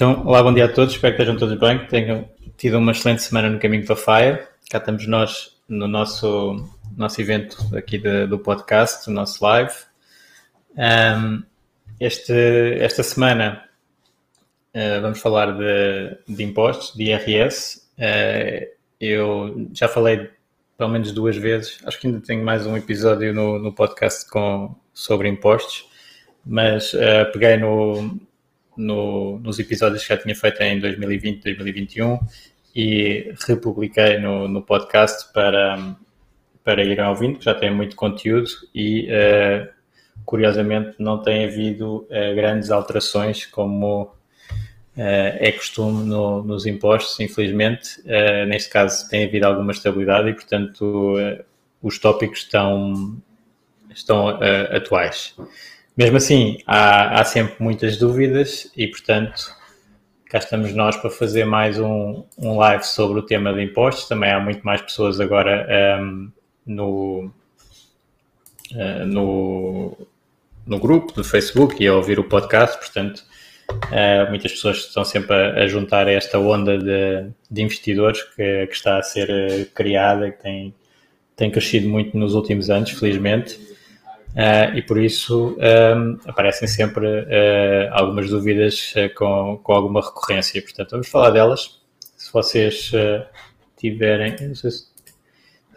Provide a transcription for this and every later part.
Então, olá, bom dia a todos, espero que estejam todos bem, que tenham tido uma excelente semana no caminho para Fire. Cá estamos nós no nosso, nosso evento aqui de, do podcast, o nosso live. Um, este, esta semana uh, vamos falar de, de, impostos, de IRS. Uh, eu já falei pelo menos duas vezes, acho que ainda tenho mais um episódio no, no podcast com, sobre impostos, mas uh, peguei no, no, nos episódios que já tinha feito em 2020, 2021 e republiquei no, no podcast para, para irem ouvindo, que já tem muito conteúdo e uh, curiosamente não tem havido uh, grandes alterações como uh, é costume no, nos impostos, infelizmente. neste caso tem havido alguma estabilidade e, portanto, os tópicos estão, estão atuais. Mesmo assim, há, há sempre muitas dúvidas e, portanto, cá estamos nós para fazer mais um, um live sobre o tema de impostos. Também há muito mais pessoas agora um, no, uh, no, no grupo do Facebook e a ouvir o podcast, portanto, uh, muitas pessoas estão sempre a, a juntar a esta onda de, de investidores que, que, está a ser uh, criada, que tem, tem crescido muito nos últimos anos, felizmente. Uh, e por isso um, ehm, aparecem sempre uh, algumas dúvidas uh, com, com alguma recorrência. Portanto, vamos falar delas. Se vocês tiverem. Não sei se,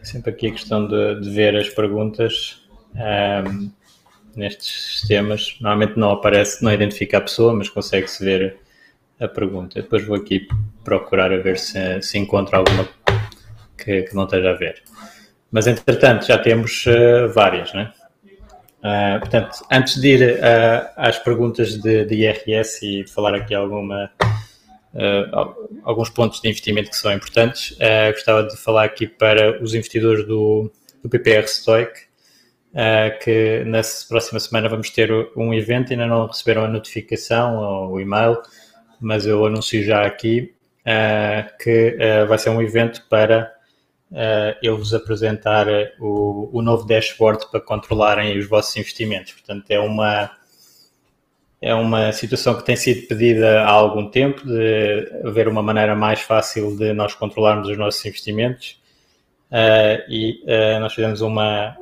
sempre aqui a questão de, de ver as perguntas um, ehm, nestes sistemas. Normalmente não aparece, não identifica a pessoa, mas consegue-se ver a pergunta. Depois vou aqui procurar a ver se, se encontro alguma que, que não esteja a ver. Mas entretanto já temos várias, né? Uh, portanto, antes de ir uh, às perguntas de, de, IRS e de falar aqui alguma, uh, alguns pontos de investimento que são importantes, gostava de falar aqui para os investidores do, do PPR Stoic, que na próxima semana vamos ter um evento, ainda não receberam a notificação ou o e-mail, mas eu anuncio já aqui que vai ser um evento para uh, eu vos apresentar o, o novo dashboard para controlarem os vossos investimentos. Portanto, é uma, é uma situação que tem sido pedida há algum tempo, de haver uma maneira mais fácil de nós controlarmos os nossos investimentos. Uh, e uh, nós fizemos uma,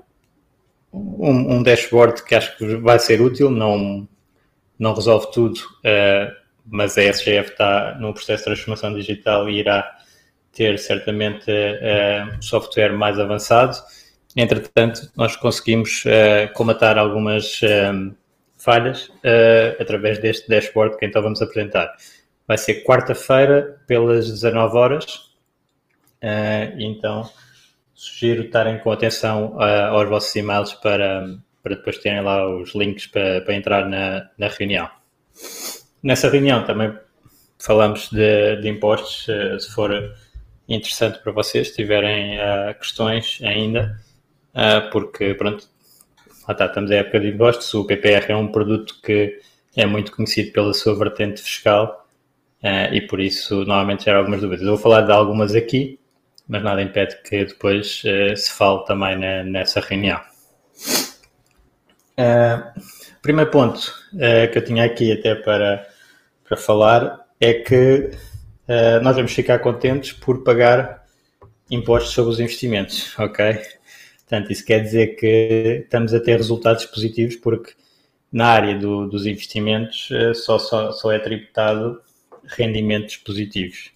um, um, dashboard que acho que vai ser útil, não, não resolve tudo, mas a SGF está no processo de transformação digital e irá ter certamente uh, software mais avançado. Entretanto, nós conseguimos uh, comatar algumas um, falhas uh, através deste dashboard que então vamos apresentar. Vai ser quarta-feira, pelas 19 horas. Então, sugiro estarem com atenção aos vossos e-mails para, para depois terem lá os links para, para entrar na, na reunião. Nessa reunião também falamos de, de impostos, se for interessante para vocês, se tiverem uh, questões ainda, uh, porque pronto, lá está, estamos em época de impostos, o PPR é um produto que é muito conhecido pela sua vertente fiscal uh, e por isso normalmente gera algumas dúvidas. Eu vou falar de algumas aqui, mas nada impede que depois se fale também na, nessa reunião. primeiro ponto que eu tinha aqui até para, para falar é que uh, nós vamos ficar contentes por pagar impostos sobre os investimentos, ok? Portanto, isso quer dizer que estamos a ter resultados positivos porque na área do, dos investimentos uh, só, só, só é tributado rendimentos positivos.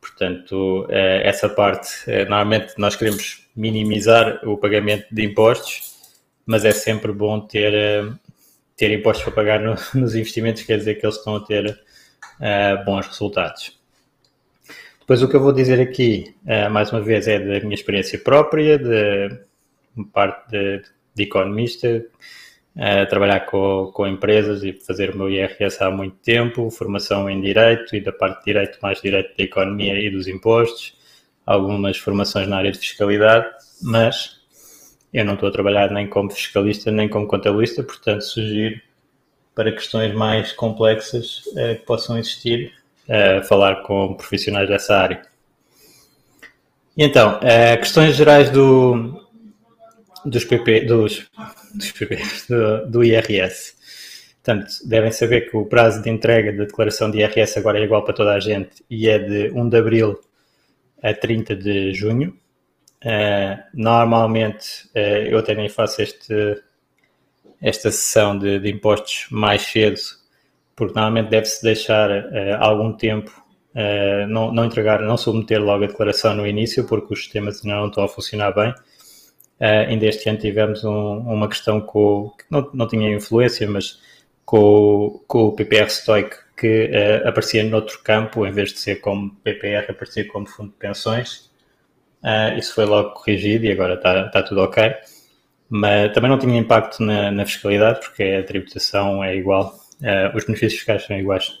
Portanto, essa parte, normalmente nós queremos minimizar o pagamento de impostos, mas é sempre bom ter, ter impostos para pagar no, nos investimentos, quer dizer que eles estão a ter bons resultados. Depois o que eu vou dizer aqui, uh, mais uma vez, é da minha experiência própria, de parte de, de economista, uh, trabalhar com, com empresas e fazer o meu IRS há muito tempo, formação em Direito e da parte de Direito, mais Direito da Economia e dos Impostos, algumas formações na área de Fiscalidade, mas eu não estou a trabalhar nem como fiscalista nem como contabilista, portanto sugiro para questões mais complexas uh, que possam existir, uh, falar com profissionais dessa área. E então, uh, questões gerais do, dos PP, dos, dos PP, do, do, IRS. Portanto, devem saber que o prazo de entrega da declaração de IRS agora é igual para toda a gente e é de 1 de abril a 30 de junho. Uh, normalmente, uh, eu até nem faço este, esta sessão de, de impostos mais cedo porque normalmente deve-se deixar uh, algum tempo, uh, não, não entregar, não submeter logo a declaração no início, porque os sistemas não estão a funcionar bem. Uh, ainda este ano tivemos um, uma questão com, que não, não tinha influência, mas com, com o PPR Stoic, que uh, aparecia noutro campo, em vez de ser como PPR, aparecia como fundo de pensões. Isso foi logo corrigido e agora está, está tudo ok. Mas também não tinha impacto na, na fiscalidade, porque a tributação é igual Uh, os benefícios fiscais são iguais.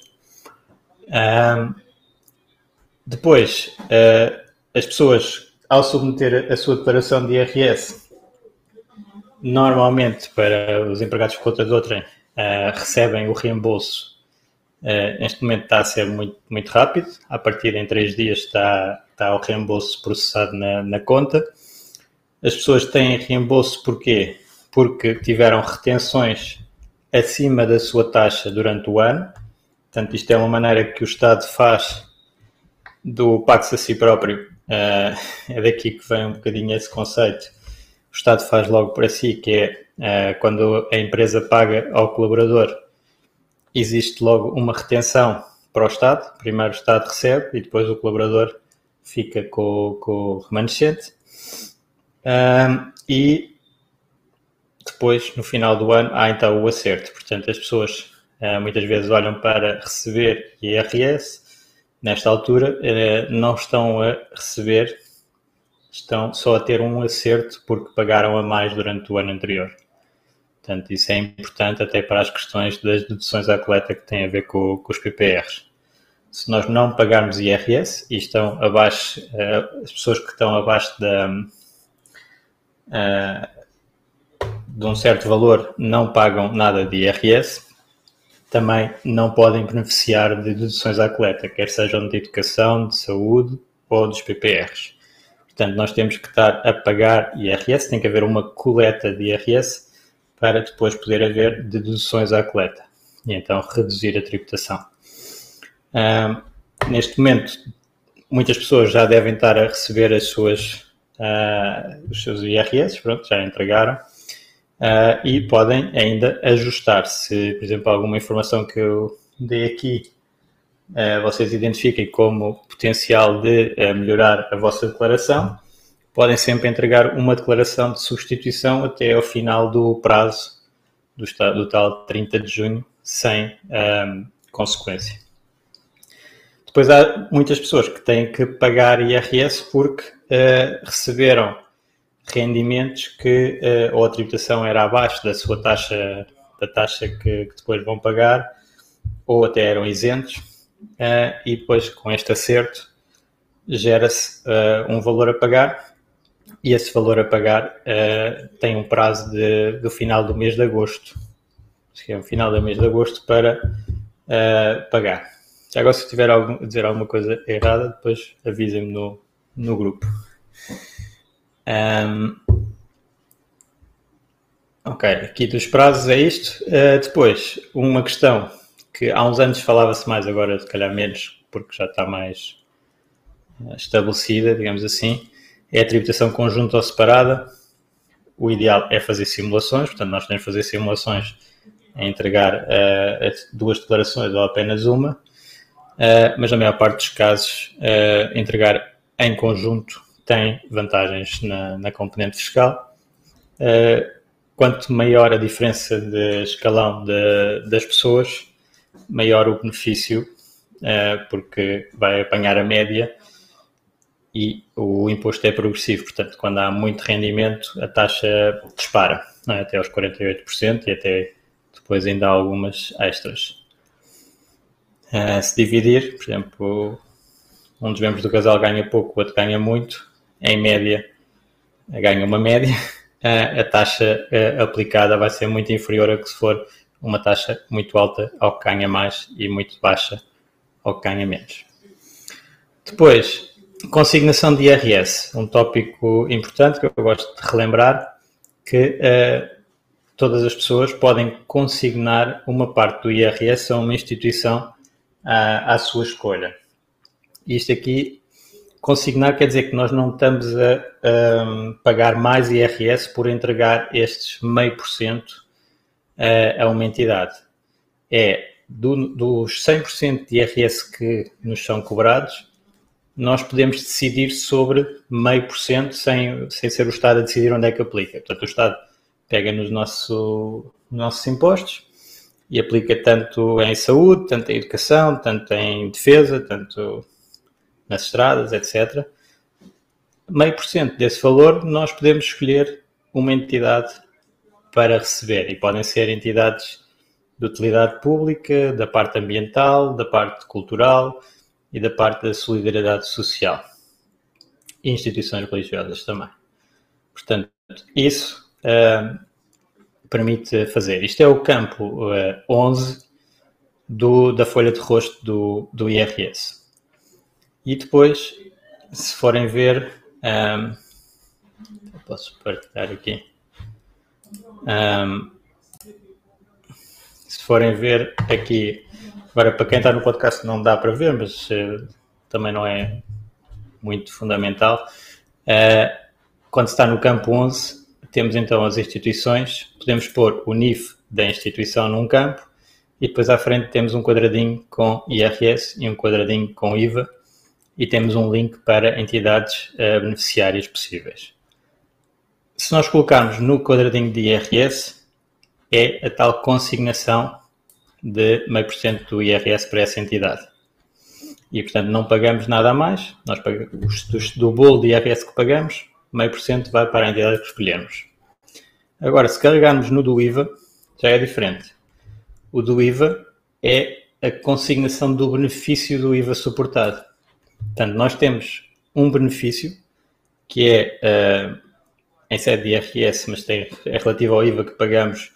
Depois, uh, as pessoas, ao submeter a sua declaração de IRS, normalmente para os empregados por conta de outrem, recebem o reembolso. neste momento está a ser muito, muito rápido. A partir de em três dias está, está o reembolso processado na, na conta. As pessoas têm reembolso porquê? Porque tiveram retenções acima da sua taxa durante o ano. Portanto, isto é uma maneira que o Estado faz do pago a si próprio. Uh, é daqui que vem um bocadinho esse conceito. O Estado faz logo para si, que é uh, quando a empresa paga ao colaborador, existe logo uma retenção para o Estado. Primeiro o Estado recebe e depois o colaborador fica com, com o remanescente. Uh, e depois, no final do ano, há então o acerto. Portanto, as pessoas uh, muitas vezes olham para receber IRS, nesta altura uh, não estão a receber, estão só a ter um acerto porque pagaram a mais durante o ano anterior. Portanto, isso é importante até para as questões das deduções à coleta que têm a ver com, com os PPRs. Se nós não pagarmos IRS e estão abaixo, uh, as pessoas que estão abaixo da de um certo valor não pagam nada de IRS, também não podem beneficiar de deduções à coleta, quer sejam de educação, de saúde ou dos PPRs. Portanto, nós temos que estar a pagar IRS, tem que haver uma coleta de IRS para depois poder haver deduções à coleta e então reduzir a tributação. neste momento, muitas pessoas já devem estar a receber as suas, uh, os seus IRS, pronto, já entregaram uh, e podem ainda ajustar. Se, por exemplo, alguma informação que eu dei aqui uh, vocês identifiquem como potencial de uh, melhorar a vossa declaração, podem sempre entregar uma declaração de substituição até ao final do prazo do, do tal 30 de junho, sem consequência. Depois há muitas pessoas que têm que pagar IRS porque uh, receberam rendimentos que uh, ou a tributação era abaixo da sua taxa, da taxa que, que depois vão pagar, ou até eram isentos, uh, e depois com este acerto gera-se uh, um valor a pagar, e esse valor a pagar tem um prazo de, do final do mês de agosto, que é o final do mês de agosto para pagar. Já agora se tiver algum, dizer alguma coisa errada, depois avisem-me no, no grupo. Um, ok, aqui dos prazos é isto. Uh, depois, uma questão que há uns anos falava-se mais, agora se calhar menos, porque já está mais uh, estabelecida, digamos assim, é a tributação conjunta ou separada. O ideal é fazer simulações, portanto, nós temos que fazer simulações a entregar duas declarações ou apenas uma, mas na maior parte dos casos, entregar em conjunto tem vantagens na, na componente fiscal. quanto maior a diferença de escalão de, das pessoas, maior o benefício, porque vai apanhar a média e o imposto é progressivo, portanto, quando há muito rendimento, a taxa dispara, é? até aos 48% e até depois ainda há algumas extras. Uh, se dividir, por exemplo, um dos membros do casal ganha pouco, o outro ganha muito, em média ganha uma média, a taxa aplicada vai ser muito inferior a que se for uma taxa muito alta ao que ganha mais e muito baixa ao que ganha menos. Depois, Consignação de IRS, um tópico importante que eu gosto de relembrar, que uh, todas as pessoas podem consignar uma parte do IRS a uma instituição uh, à sua escolha. Isto aqui, consignar quer dizer que nós não estamos a, a pagar mais IRS por entregar estes meio por cento eh, a uma entidade. É do, dos 100% de IRS que nos são cobrados, nós podemos decidir sobre meio por cento sem, sem ser o Estado a decidir onde é que aplica. Portanto, o Estado pega nos nosso, nossos impostos e aplica tanto em saúde, tanto em educação, tanto em defesa, tanto nas estradas, etc. Meio por cento desse valor nós podemos escolher uma entidade para receber e podem ser entidades de utilidade pública, da parte ambiental, da parte cultural, e da parte da solidariedade social e instituições religiosas também. Portanto, isso uh, permite fazer. Isto é o campo uh, 11 do, da folha de rosto do, do IRS. E depois, se forem ver, um, posso partilhar aqui. Um, se forem ver aqui Agora, para quem está no podcast não dá para ver, mas uh, também não é muito fundamental. Uh, quando está no campo 11, temos então as instituições, podemos pôr o NIF da instituição num campo e depois à frente temos um quadradinho com IRS e um quadradinho com IVA e temos um link para entidades uh, beneficiárias possíveis. Se nós colocarmos no quadradinho de IRS, é a tal consignação de meio por cento do IRS para essa entidade. E, portanto, não pagamos nada a mais. Nós pagamos, do, do bolo de IRS que pagamos, meio por cento vai para a entidade que escolhemos. Agora, se carregarmos no do IVA, já é diferente. O do IVA é a consignação do benefício do IVA suportado. Portanto, nós temos um benefício que é uh, em sede de IRS, mas tem, é relativo ao IVA que pagamos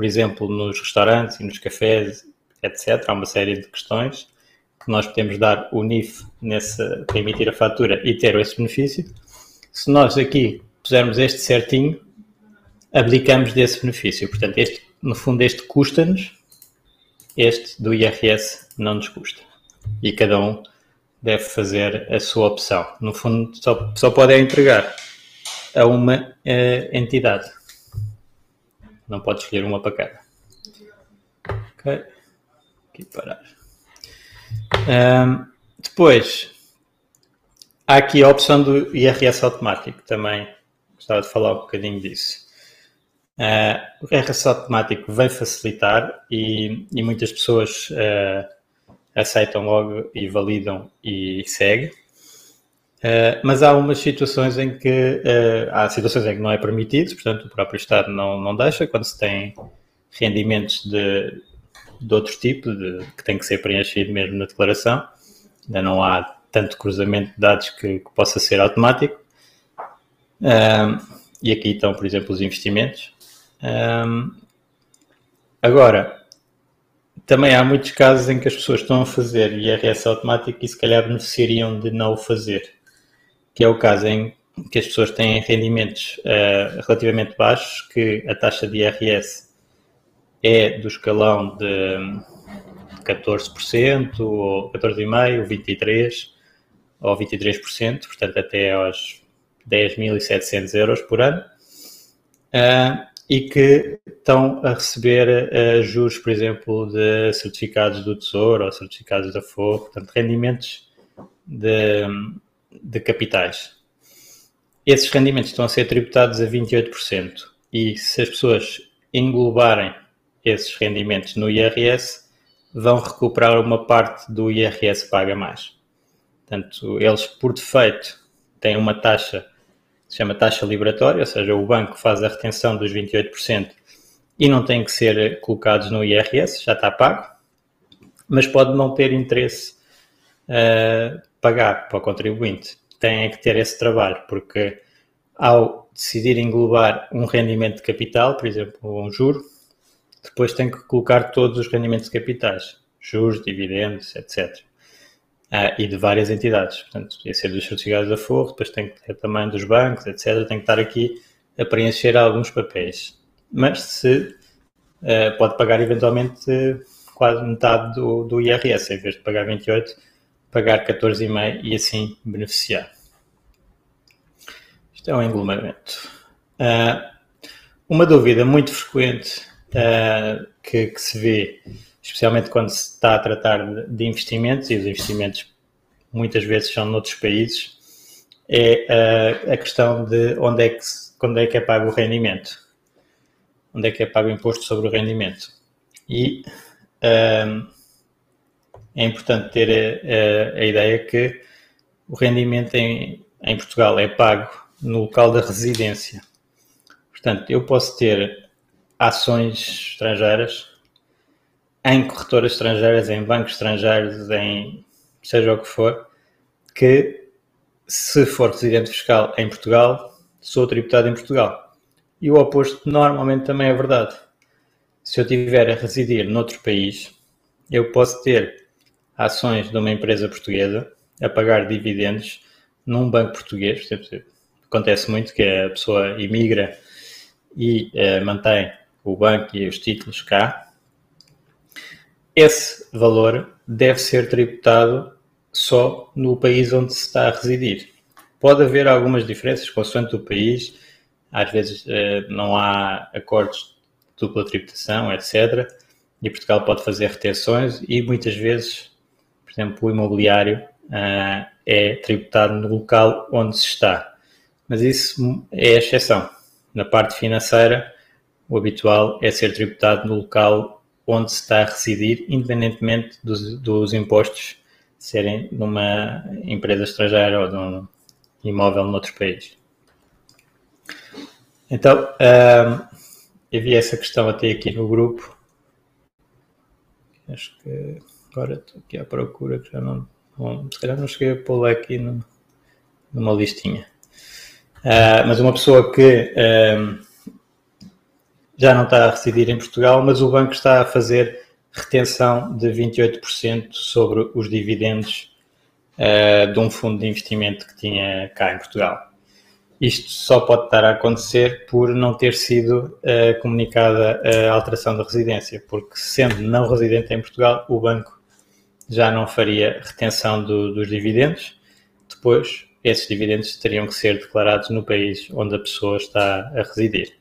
por exemplo, nos restaurantes e nos cafés, etc. Há uma série de questões que nós podemos dar o NIF nessa, para emitir a fatura e ter esse benefício. Se nós aqui pusermos este certinho, abdicamos desse benefício. Portanto, este, no fundo, este custa-nos, este do IRS não nos custa. E cada um deve fazer a sua opção. No fundo, só, só pode entregar a uma uh, entidade. Não pode escolher uma para cada. Ok. Aqui parar. Um, depois, há aqui a opção do IRS automático. Também gostava de falar um bocadinho disso. Uh, o IRS automático vem facilitar e, e muitas pessoas uh, aceitam logo e validam e seguem. Uh, mas há umas situações em que uh, há situações em que não é permitido, portanto o próprio Estado não, não deixa, quando se tem rendimentos de, de outro tipo, de, que tem que ser preenchido mesmo na declaração, ainda não há tanto cruzamento de dados que, que possa ser automático. Uh, e aqui estão, por exemplo, os investimentos. agora, também há muitos casos em que as pessoas estão a fazer IRS automático e se calhar beneficiariam de não o fazer que é o caso em que as pessoas têm rendimentos uh, relativamente baixos, que a taxa de IRS é do escalão de 14%, ou 14,5%, ou 23%, ou 23%, portanto até aos 10.700 euros por ano. Uh, e que estão a receber uh, juros, por exemplo, de certificados do Tesouro ou certificados da Forro, portanto, rendimentos de, de capitais. Esses rendimentos estão a ser tributados a 28% e se as pessoas englobarem esses rendimentos no IRS, vão recuperar uma parte do IRS paga mais. Portanto, eles, por defeito, têm uma taxa se chama taxa liberatória, ou seja, o banco faz a retenção dos 28% e não tem que ser colocados no IRS, já está pago, mas pode não ter interesse uh, pagar para o contribuinte. Tem que ter esse trabalho, porque ao decidir englobar um rendimento de capital, por exemplo, um juro, depois tem que colocar todos os rendimentos de capitais, juros, dividendos, etc. Ah, e de várias entidades. Portanto, podia ser dos certificados da Forro, depois tem que ter também dos bancos, etc. Tem que estar aqui a preencher alguns papéis. Mas se uh, pode pagar eventualmente quase metade do, do IRS, em vez de pagar 28, pagar 14,5 e assim beneficiar. Isto é um englomeramento. Uh, uma dúvida muito frequente uh, que, que, se vê, especialmente quando se está a tratar de, investimentos, e os investimentos muitas vezes são noutros países, é uh, a questão de onde é, que, onde é que é pago o rendimento. Onde é que é pago o imposto sobre o rendimento. E uh, é importante ter a, a, a, ideia que o rendimento em, em Portugal é pago no local da residência. Portanto, eu posso ter ações estrangeiras em corretoras estrangeiras, em bancos estrangeiros, em seja o que for, que se for residente fiscal em Portugal, sou tributado em Portugal. E o oposto normalmente também é verdade. Se eu tiver a residir noutro país, eu posso ter ações de uma empresa portuguesa a pagar dividendos num banco português. Acontece muito que a pessoa imigra e uh, mantém o banco e os títulos cá, esse valor deve ser tributado só no país onde se está a residir. Pode haver algumas diferenças consoante o país, às vezes eh, não há acordos de dupla tributação, etc. E Portugal pode fazer retenções e muitas vezes, por exemplo, o imobiliário eh, é tributado no local onde se está. Mas isso é exceção. Na parte financeira, o habitual é ser tributado no local onde se está a residir, independentemente dos, dos impostos serem numa empresa estrangeira ou de um imóvel noutro país. Então, um, eu vi essa questão até aqui no grupo. Acho que agora estou aqui à procura, que já não, não se calhar não cheguei a pô-la aqui no, numa listinha. Uh, mas uma pessoa que um, já não está a residir em Portugal, mas o banco está a fazer retenção de 28% sobre os dividendos uh, de um fundo de investimento que tinha cá em Portugal. Isto só pode estar a acontecer por não ter sido uh, comunicada a alteração da residência, porque sendo não residente em Portugal, o banco já não faria retenção do, dos dividendos. Depois, esses dividendos teriam que ser declarados no país onde a pessoa está a residir.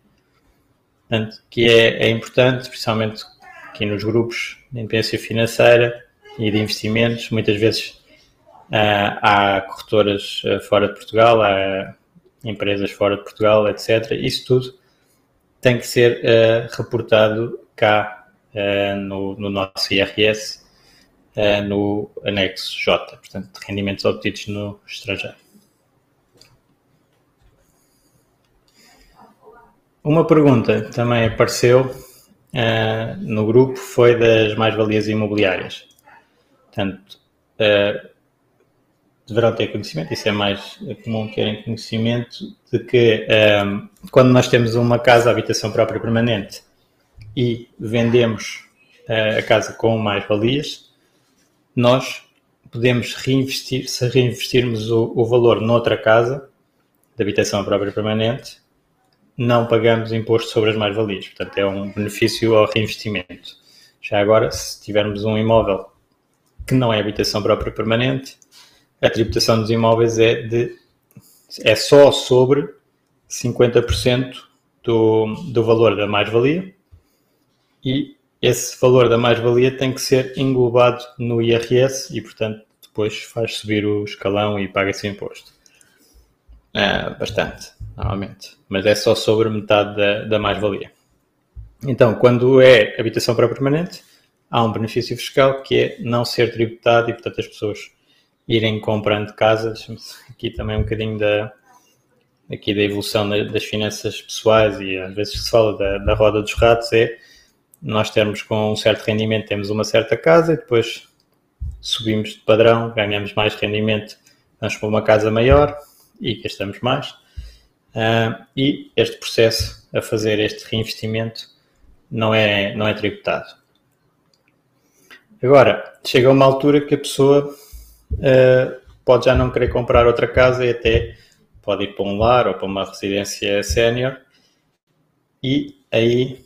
Portanto, que é, é importante, especialmente aqui nos grupos de independência financeira e de investimentos, muitas vezes uh, há corretoras uh, fora de Portugal, há empresas fora de Portugal, etc. Isso tudo tem que ser uh, reportado cá no, no, nosso IRS, no anexo J, portanto, rendimentos obtidos no estrangeiro. Uma pergunta também apareceu uh, no grupo foi das mais-valias imobiliárias. Portanto, uh, deverão ter conhecimento, isso é mais comum terem conhecimento, de que eh, quando nós temos uma casa, habitação própria permanente, e vendemos uh, a casa com mais-valias, nós podemos reinvestir, se reinvestirmos o, o valor noutra casa, de habitação própria permanente, não pagamos imposto sobre as mais-valias. Portanto, é um benefício ao reinvestimento. Já agora, se tivermos um imóvel que não é habitação própria permanente, a tributação dos imóveis é, de, é só sobre 50% do, do valor da mais-valia e esse valor da mais-valia tem que ser englobado no IRS e, portanto, depois faz subir o escalão e paga-se imposto. É, bastante, normalmente. Mas é só sobre metade da, da mais-valia. Então, quando é habitação para permanente, há um benefício fiscal que é não ser tributado e, portanto, as pessoas irem comprando casas. Aqui também um bocadinho da, aqui da evolução das finanças pessoais e às vezes se fala da, da roda dos ratos é nós termos com um certo rendimento, temos uma certa casa e depois subimos de padrão, ganhamos mais rendimento, vamos para uma casa maior e gastamos mais. Uh, e este processo a fazer este reinvestimento não é, não é tributado. Agora, chega uma altura que a pessoa uh, pode já não querer comprar outra casa e até pode ir para um lar ou para uma residência sénior e aí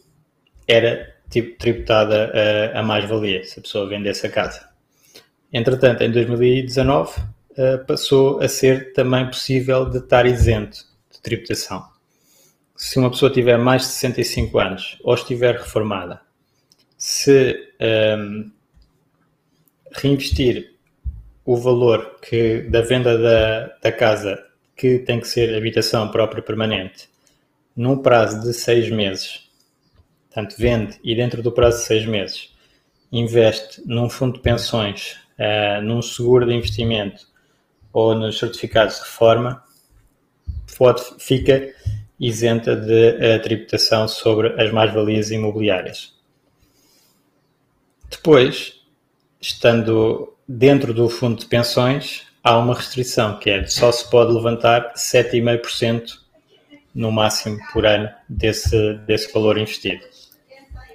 era tipo tributada a, a mais-valia se a pessoa vendesse a casa. Entretanto, em 2019 uh, eh, passou a ser também possível de estar isento tributação. Se uma pessoa tiver mais de 65 anos ou estiver reformada, se um, reinvestir o valor que, da venda da, da casa que tem que ser habitação própria permanente num prazo de seis meses, portanto, vende e dentro do prazo de seis meses investe num fundo de pensões, uh, num seguro de investimento ou nos certificados de reforma, pode, fica isenta de uh, tributação sobre as mais-valias imobiliárias. Depois, estando dentro do fundo de pensões, há uma restrição, que é só se pode levantar 7,5% no máximo por ano desse, desse valor investido.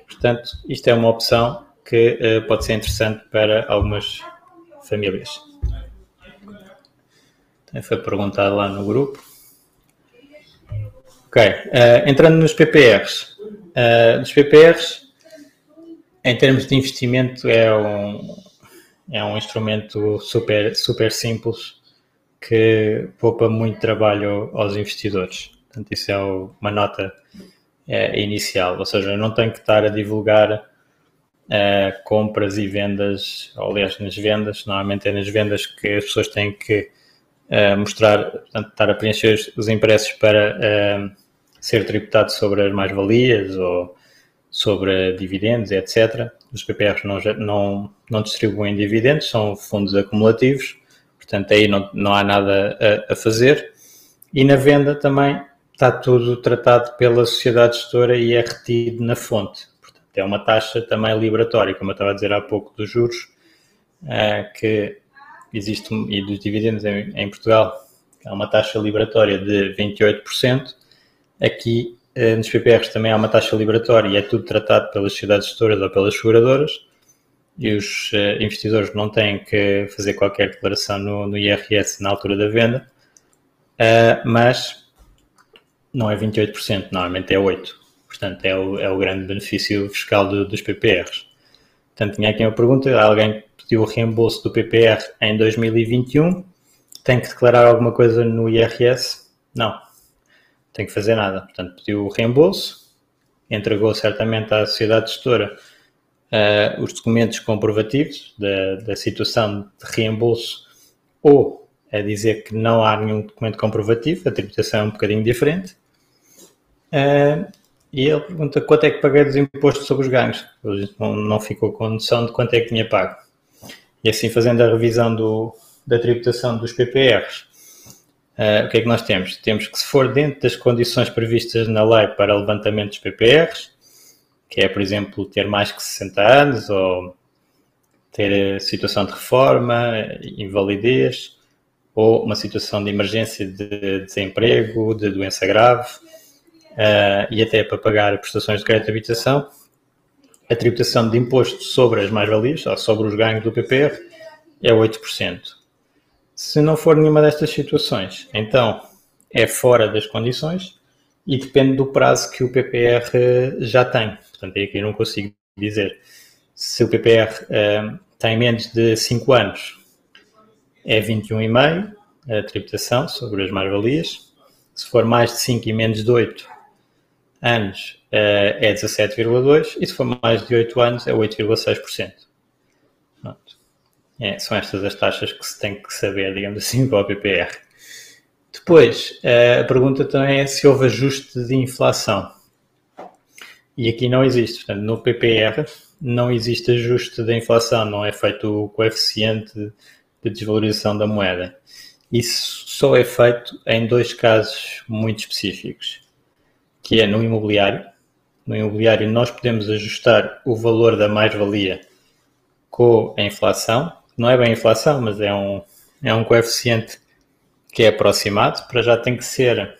Portanto, isto é uma opção que uh, pode ser interessante para algumas famílias. Também foi perguntado lá no grupo. Ok, uh, entrando nos PPRs. Uh, nos PPRs, em termos de investimento, é um, é um instrumento super, super simples que poupa muito trabalho aos investidores. Portanto, isso é uma nota é, inicial, ou seja, eu não tenho que estar a divulgar é, compras e vendas, ou aliás, nas vendas, normalmente é nas vendas que as pessoas têm que é, mostrar, portanto, estar a preencher os impressos para é, ser tributado sobre as mais-valias ou sobre dividendos, etc. Os PPRs não, não, não distribuem dividendos, são fundos acumulativos, portanto aí não, não há nada a, a fazer. E na venda também está tudo tratado pela sociedade gestora e é retido na fonte. Portanto, é uma taxa também liberatória, como eu estava a dizer há pouco, dos juros, uh, que existe, e dos dividendos em, em Portugal, há uma taxa liberatória de 28%. Aqui eh, nos PPRs também há uma taxa liberatória e é tudo tratado pelas sociedades gestoras ou pelas seguradoras e os uh, investidores não têm que fazer qualquer declaração no, no IRS na altura da venda, uh, mas não é 28%, normalmente é 8%. Portanto, é o, é o grande benefício fiscal do, dos PPRs. Portanto, tinha aqui uma pergunta: alguém pediu o reembolso do PPR em 2021, tem que declarar alguma coisa no IRS? Não, tem que fazer nada. Portanto, pediu o reembolso, entregou certamente à sociedade gestora uh, os documentos comprovativos da, da situação de reembolso ou a dizer que não há nenhum documento comprovativo, a tributação é um bocadinho diferente. Uh, e ele pergunta quanto é que paguei dos impostos sobre os ganhos. Ele não, não ficou com noção de quanto é que tinha pago. E assim, fazendo a revisão do, da tributação dos PPRs, Uh, o que é que nós temos? Temos que, se for dentro das condições previstas na lei para levantamento dos PPRs, que é, por exemplo, ter mais que 60 anos ou ter situação de reforma, invalidez, ou uma situação de emergência de desemprego, de doença grave, uh, e até para pagar prestações de crédito de habitação, a tributação de imposto sobre as mais-valias, ou sobre os ganhos do PPR, é 8%. Se não for nenhuma destas situações, então é fora das condições e depende do prazo que o PPR já tem. Portanto, é aqui não consigo dizer. Se o PPR uh, eh, tem menos de 5 anos, é 21,5 a tributação sobre as mais-valias. Se for mais de 5 e menos de 8, anos é 17,2% e se for mais de 8 anos é 8,6%. É, são estas as taxas que se tem que saber, digamos assim, para o PPR. Depois, a pergunta também é se houve ajuste de inflação. E aqui não existe. Portanto, no PPR não existe ajuste da inflação, não é feito o coeficiente de desvalorização da moeda. Isso só é feito em dois casos muito específicos, que é no imobiliário. No imobiliário nós podemos ajustar o valor da mais-valia com a inflação. Não é bem inflação, mas é um, é um coeficiente que é aproximado. Para já tem que ser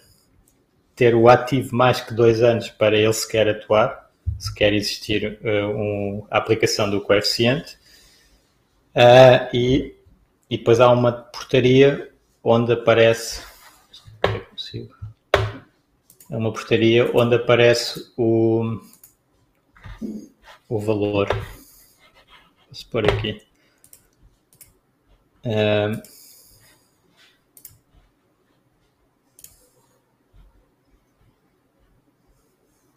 ter o ativo mais que dois anos para ele sequer atuar, se quer existir uh, um, a aplicação do coeficiente. Uh, e, e depois há uma portaria onde aparece. É. É uma portaria onde aparece o, o valor. Vou pôr aqui. Uh,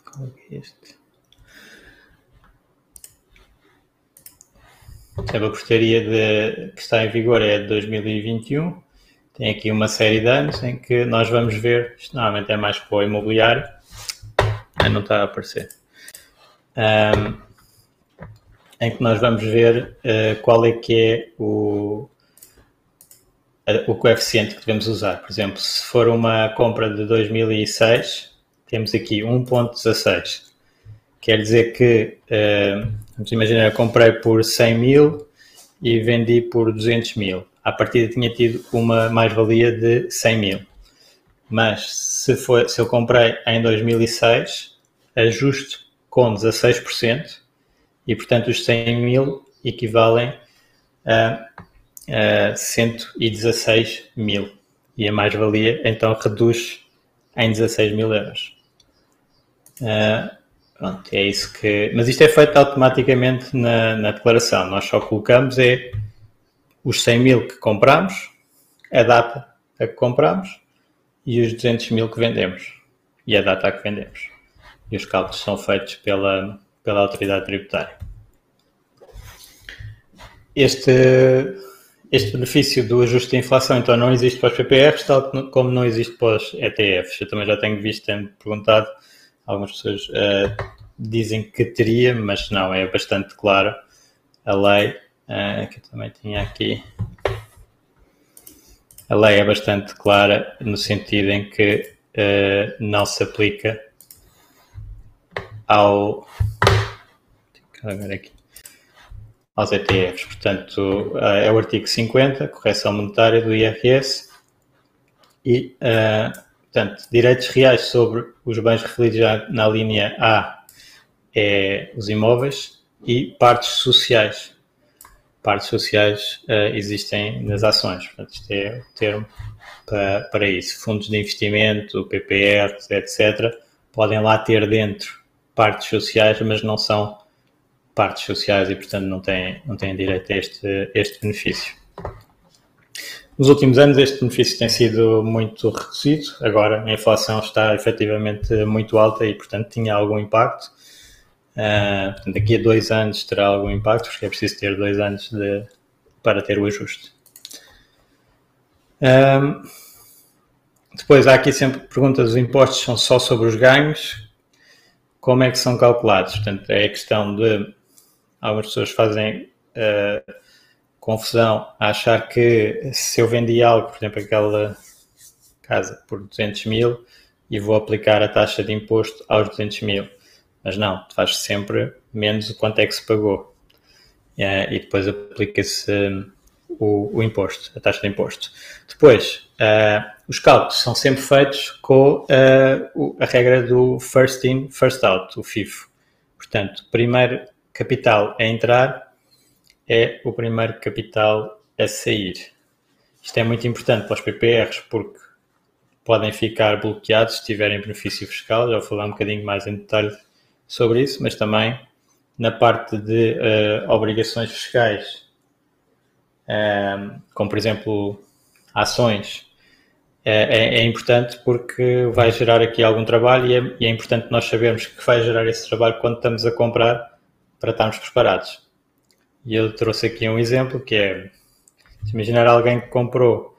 qual é este? A portaria de, que está em vigor é de 2021 tem aqui uma série de anos em que nós vamos ver, isto normalmente é mais para o imobiliário, não está a aparecer, um, em que nós vamos ver uh, qual é que é o, o coeficiente que devemos usar. Por exemplo, se for uma compra de 2006, temos aqui 1.16. Quer dizer que, uh, vamos imaginar, eu comprei por 100 mil e vendi por 200 mil à partida tinha tido uma mais-valia de 100 mil. Mas se, foi, se eu comprei em 2006, ajuste com 16% e, portanto, os 100 mil equivalem a, a 116 mil. E a mais-valia, então, reduz em 16 mil euros. Uh, pronto, é isso que... Mas isto é feito automaticamente na, na declaração. Nós só colocamos é os 100 mil que compramos, a data a que compramos e os 200 mil que vendemos e a data a que vendemos. E os cálculos são feitos pela, pela autoridade tributária. Este, este benefício do ajuste de inflação então não existe para os PPRs, tal como não existe para os ETFs. Eu também já tenho visto, tenho perguntado, algumas pessoas uh, dizem que teria, mas não, é bastante claro a lei uh, que eu também tinha aqui. A lei é bastante clara no sentido em que uh, não se aplica ao aqui, aos ETFs. Portanto, uh, é o artigo 50, correção monetária do IRS e, portanto, direitos reais sobre os bens referidos na linha A é os imóveis e partes sociais partes sociais uh, existem nas ações. Portanto, isto é o termo para, para isso. Fundos de investimento, PPR, etc., podem lá ter dentro partes sociais, mas não são partes sociais e, portanto, não têm, não têm direito a este, este benefício. Nos últimos anos, este benefício tem sido muito reduzido. Agora, a inflação está efetivamente muito alta e, portanto, tinha algum impacto. Uh, daqui a dois anos terá algum impacto, porque é preciso ter dois anos de, para ter o ajuste. Um, depois há aqui sempre perguntas: os impostos são só sobre os ganhos? Como é que são calculados? Portanto, é a questão de algumas pessoas fazem uh, confusão a achar que se eu vendi algo, por exemplo, aquela casa por 200 mil e vou aplicar a taxa de imposto aos 200 mil mas não, faz sempre menos o quanto é que se pagou. Uh, e depois aplica-se um, o, o, imposto, a taxa de imposto. Depois, uh, os cálculos são sempre feitos com uh, a regra do first in, first out, o FIFO. Portanto, primeiro capital a entrar é o primeiro capital a sair. Isto é muito importante para os PPRs porque podem ficar bloqueados se tiverem benefício fiscal. Já vou falar um bocadinho mais em detalhe sobre isso, mas também na parte de uh, obrigações fiscais, um, eh, como por exemplo ações, é, é, é, importante porque vai gerar aqui algum trabalho e é, e é, importante nós sabermos que vai gerar esse trabalho quando estamos a comprar para estarmos preparados. E eu trouxe aqui um exemplo que é, se imaginar alguém que comprou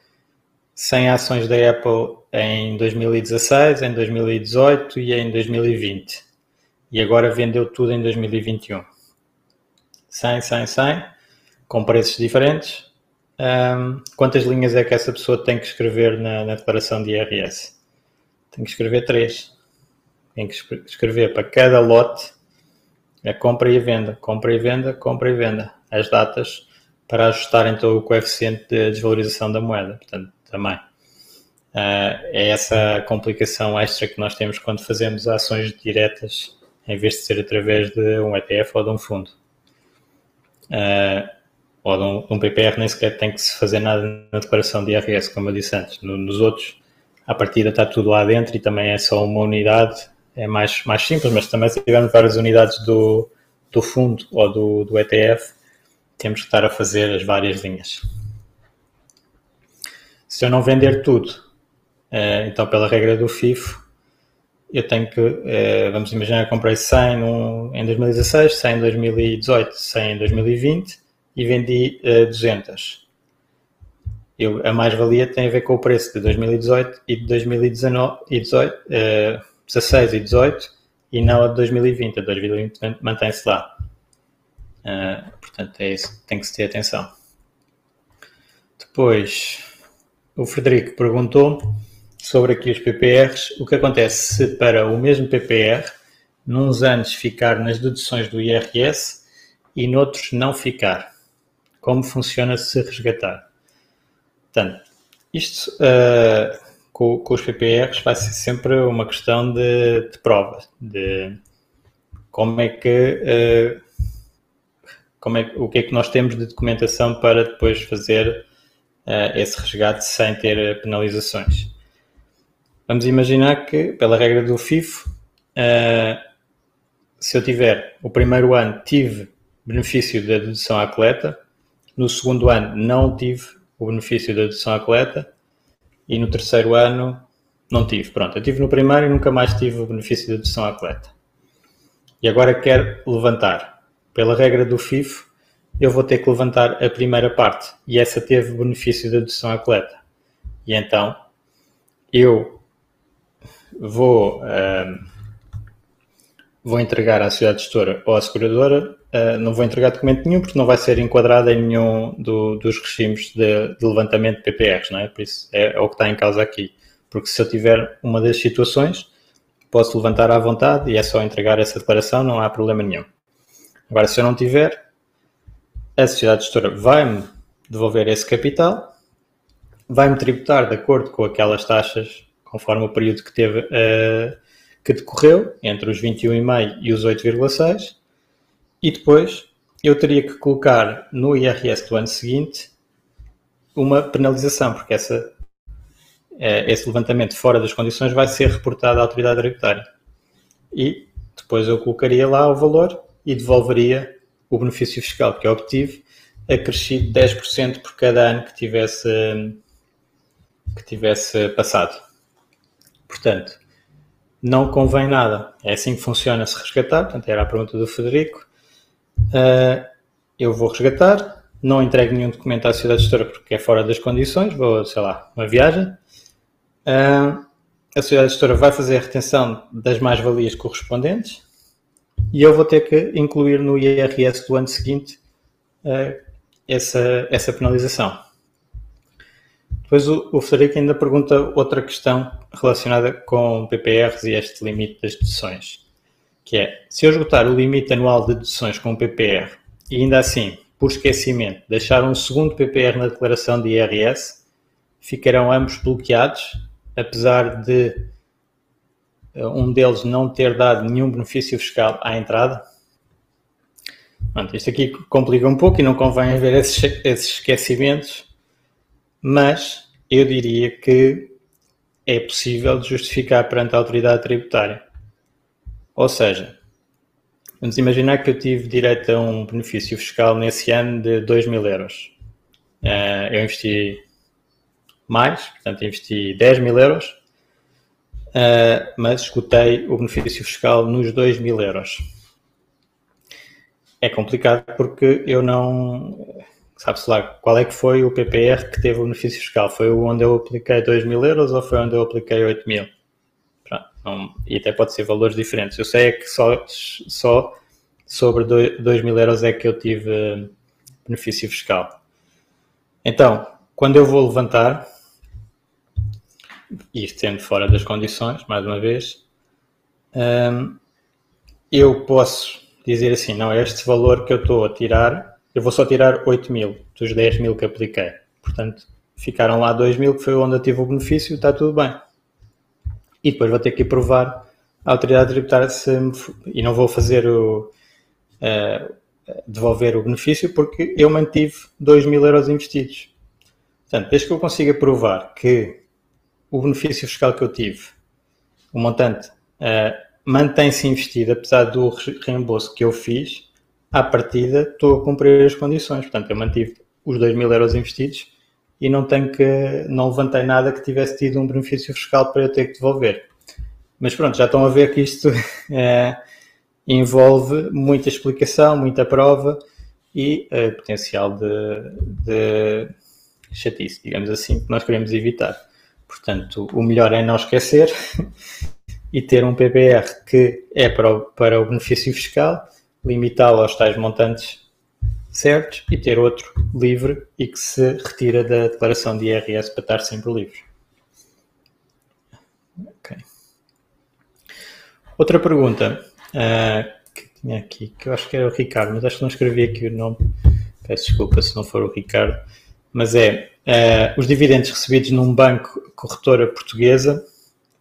100 ações da Apple em 2016, em 2018 e em 2020 e agora vendeu tudo em 2021. 100, 100, 100, com preços diferentes, um, quantas linhas é que essa pessoa tem que escrever na, na declaração de IRS? Tem que escrever três. Tem que escrever para cada lote a compra e venda, compra e venda, compra e venda. As datas para ajustar então o coeficiente de desvalorização da moeda. Portanto, também. Uh, é essa complicação extra que nós temos quando fazemos ações diretas em vez de ser através de um ETF ou de um fundo. Uh, ou de um, de um, PPR nem sequer tem que se fazer nada na declaração de IRS, como eu disse antes. No, nos outros, a partida está tudo lá dentro e também é só uma unidade, é mais, mais simples, mas também se tivermos várias unidades do, do fundo ou do, do ETF, temos que estar a fazer as várias linhas. Se eu não vender tudo, uh, então pela regra do FIFO, eu tenho que, uh, vamos imaginar, comprei 100 no, em 2016, 100 em 2018, 100 em 2020 e vendi uh, 200. Eu, a mais-valia tem a ver com o preço de 2018 e de 2019 e 18, uh, 16 e 18 e não a de 2020. A de 2020 mantém-se lá. Uh, portanto, é isso que tem que se ter atenção. Depois, o Frederico perguntou sobre aqui os PPRs, o que acontece se para o mesmo PPR, nos anos ficar nas deduções do IRS e noutros não ficar? como funciona se resgatar. Portanto, isto uh, com, com, os PPRs vai ser sempre uma questão de, de prova, de como é que, uh, como é, o que é que nós temos de documentação para depois fazer uh, esse resgate sem ter penalizações. Vamos imaginar que, pela regra do FIFO, se eu tiver o primeiro ano tive benefício da dedução à coleta, no segundo ano não tive o benefício da dedução à coleta e no terceiro ano não tive. Pronto, eu tive no primeiro e nunca mais tive o benefício da dedução à coleta. E agora quero levantar. Pela regra do FIFO, eu vou ter que levantar a primeira parte e essa teve benefício da dedução à coleta. E então eu vou, um, vou entregar à sociedade gestora ou à seguradora Uh, não vou entregar documento nenhum porque não vai ser enquadrado em nenhum do, dos regimes de, de, levantamento de PPRs, não é? Por isso é, é, o que está em causa aqui. Porque se eu tiver uma das situações, posso levantar à vontade e é só entregar essa declaração, não há problema nenhum. Agora, se eu não tiver, a sociedade gestora vai-me devolver esse capital, vai-me tributar de acordo com aquelas taxas, conforme o período que teve, uh, que decorreu, entre os 21,5 e os 8,6 e depois eu teria que colocar no IRS do ano seguinte uma penalização, porque essa, é, esse levantamento fora das condições vai ser reportado à autoridade tributária. E depois eu colocaria lá o valor e devolveria o benefício fiscal que eu obtive, acrescido 10% por cada ano que tivesse, que tivesse passado. Portanto, não convém nada. É assim que funciona se resgatar. Portanto, era a pergunta do Federico. Uh, eu vou resgatar, não entrego nenhum documento à sociedade gestora porque é fora das condições, vou, sei lá, uma viagem. Uh, a sociedade gestora vai fazer a retenção das mais-valias correspondentes e eu vou ter que incluir no IRS do ano seguinte uh, essa, essa penalização. Depois o, o Frederico ainda pergunta outra questão relacionada com PPRs e este limite das deduções que é, se eu esgotar o limite anual de deduções com o PPR e ainda assim, por esquecimento, deixar um segundo PPR na declaração de IRS, ficarão ambos bloqueados, apesar de eh, um deles não ter dado nenhum benefício fiscal à entrada. Pronto, isto aqui complica um pouco e não convém haver esses, esses esquecimentos, mas eu diria que é possível justificar perante a autoridade tributária. Ou seja, vamos imaginar que eu tive direito a um benefício fiscal nesse ano de 2 mil euros. Uh, eu investi mais, portanto investi 10 mil euros, uh, mas escutei o benefício fiscal nos 2 mil euros. É complicado porque eu não. Sabe-se lá qual é que foi o PPR que teve o benefício fiscal? Foi onde eu apliquei 2 mil euros ou foi onde eu apliquei 8 mil? Não, e até pode ser valores diferentes. Eu sei é que só, só sobre 2 mil euros é que eu tive benefício fiscal. Então, quando eu vou levantar, e estendo fora das condições, mais uma vez, hum, eu posso dizer assim, não, este valor que eu estou a tirar, eu vou só tirar 8 mil dos 10 mil que apliquei. Portanto, ficaram lá 2 mil, que foi onde eu tive o benefício, está tudo bem. E depois vou ter que provar à autoridade tributária se e não vou fazer o uh, devolver o benefício porque eu mantive 2 mil euros investidos. Portanto, desde que eu consiga provar que o benefício fiscal que eu tive, o montante, uh, mantém-se investido, apesar do reembolso que eu fiz, à partida estou a cumprir as condições. Portanto, eu mantive os 2 mil euros investidos e não tenho que, não levantei nada que tivesse tido um benefício fiscal para eu ter que devolver. Mas pronto, já estão a ver que isto é, envolve muita explicação, muita prova e é, potencial de, de chatice, digamos assim, que nós queremos evitar. Portanto, o melhor é não esquecer e ter um PBR que é para o, para o benefício fiscal, limitá-lo aos tais montantes certos e ter outro livre e que se retira da declaração de IRS para estar sempre livre. Okay. Outra pergunta uh, que tinha aqui, que eu acho que era o Ricardo, mas acho que não escrevi aqui o nome. Peço desculpa se não for o Ricardo. Mas é, uh, os dividendos recebidos num banco corretora portuguesa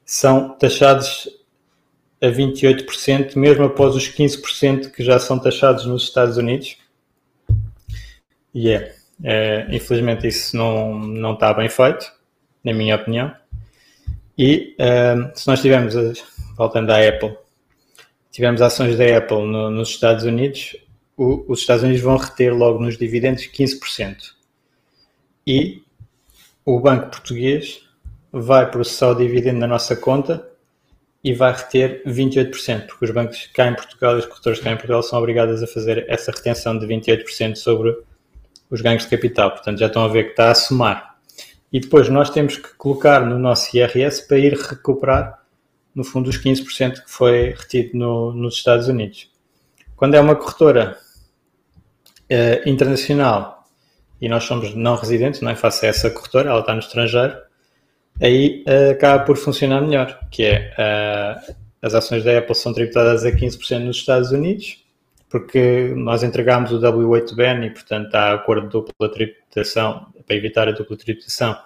são taxados a 28%, mesmo após os 15% que já são taxados nos Estados Unidos. E é, é, infelizmente isso não, não está bem feito, na minha opinião. E uh, se nós tivermos, voltando à Apple, tivermos ações da Apple no, nos Estados Unidos, o, os Estados Unidos vão reter logo nos dividendos 15%. E o Banco Português vai processar o dividendo na nossa conta e vai reter 28%, porque os bancos cá em Portugal e os corretores cá em Portugal são obrigados a fazer essa retenção de 28% sobre os ganhos de capital. Portanto, já estão a ver que está a somar. E depois nós temos que colocar no nosso IRS para ir recuperar, no fundo, os 15% que foi retido no, nos Estados Unidos. Quando é uma corretora uh, internacional e nós somos não residentes, não é face a essa corretora, ela está no estrangeiro, aí uh, acaba por funcionar melhor, que é uh, as ações da Apple são tributadas a 15% nos Estados Unidos porque nós entregámos o W8BN e, portanto, há acordo de dupla tributação para evitar a dupla tributação.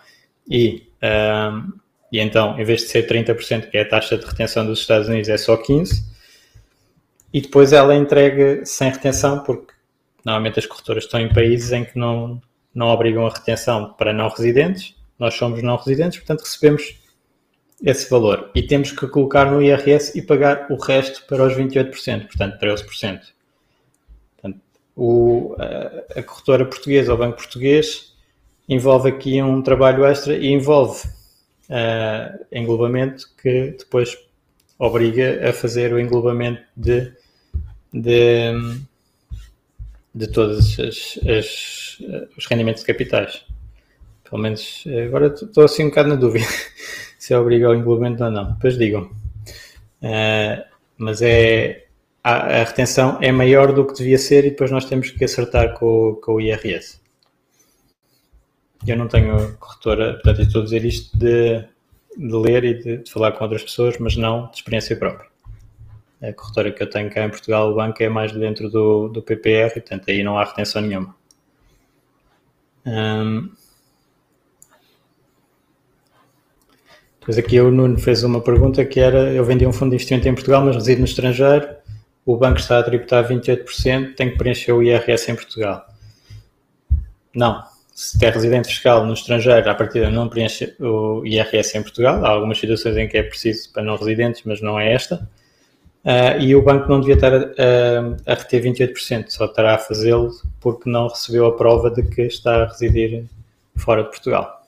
E, um, e então, em vez de ser 30%, que é a taxa de retenção dos Estados Unidos, é só 15%, e depois ela é entrega sem retenção, porque normalmente as corretoras estão em países em que não, não obrigam a retenção para não residentes, nós somos não residentes, portanto recebemos esse valor. E temos que colocar no IRS e pagar o resto para os 28%, portanto 13% o, a, a corretora portuguesa, o banco português, envolve aqui um trabalho extra e envolve uh, englobamento que depois obriga a fazer o englobamento de, de, de todos as, as, os rendimentos de capitais. Pelo menos agora estou assim um bocado na dúvida se é obriga ao englobamento ou não. Depois digam. Uh, mas é, a, a, retenção é maior do que devia ser e depois nós temos que acertar com, com o IRS. Eu não tenho corretora, portanto, estou a dizer isto de, de ler e de, de, falar com outras pessoas, mas não de experiência própria. A corretora que eu tenho cá em Portugal, o banco é mais dentro do, do PPR, portanto, aí não há retenção nenhuma. Um, Depois aqui o Nuno fez uma pergunta que era, eu vendi um fundo de investimento em Portugal, mas resido no estrangeiro o banco está a tributar 28%, tem que preencher o IRS em Portugal. Não. Se tem residente fiscal no estrangeiro, a partir não preenche o IRS em Portugal. Há algumas situações em que é preciso para não residentes, mas não é esta. Uh, e o banco não devia estar a, a, a reter 28%, só estará a fazê-lo porque não recebeu a prova de que está a residir fora de Portugal.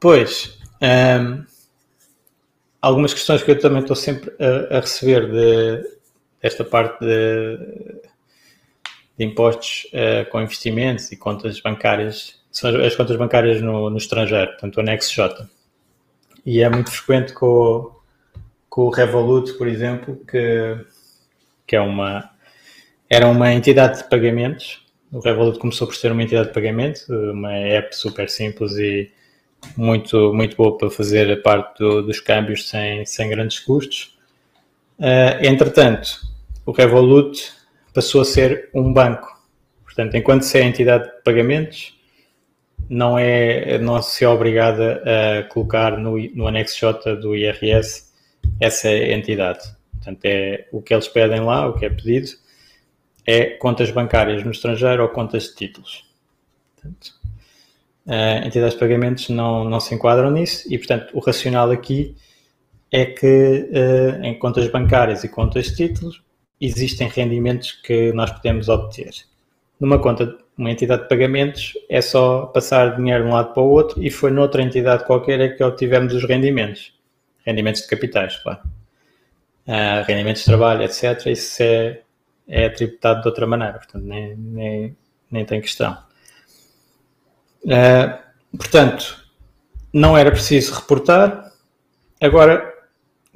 Pois, um, algumas questões que eu também estou sempre a, a receber de, desta parte de, de impostos uh, com investimentos e contas bancárias, são as, as contas bancárias no, no, estrangeiro, portanto o anexo J. E é muito frequente com, com o Revolut, por exemplo, que, que é uma, era uma entidade de pagamentos. O Revolut começou por ser uma entidade de pagamento, uma app super simples e muito, muito boa para fazer a parte do, dos câmbios sem, sem grandes custos. Uh, entretanto, o Revolut passou a ser um banco. Portanto, enquanto se é entidade de pagamentos, não, é, não se é obrigada a colocar no, no anexo J do IRS essa entidade. Portanto, é o que eles pedem lá, o que é pedido, é contas bancárias no estrangeiro ou contas de títulos. Portanto, uh, entidades de pagamentos não, não se enquadram nisso e, portanto, o racional aqui é que uh, em contas bancárias e contas de títulos existem rendimentos que nós podemos obter. Numa conta, uma entidade de pagamentos, é só passar dinheiro de um lado para o outro e foi noutra entidade qualquer é que obtivemos os rendimentos. Rendimentos de capitais, claro. Uh, rendimentos de trabalho, etc. Isso é, é tributado de outra maneira, portanto, nem, nem, nem tem questão. Uh, portanto, não era preciso reportar. Agora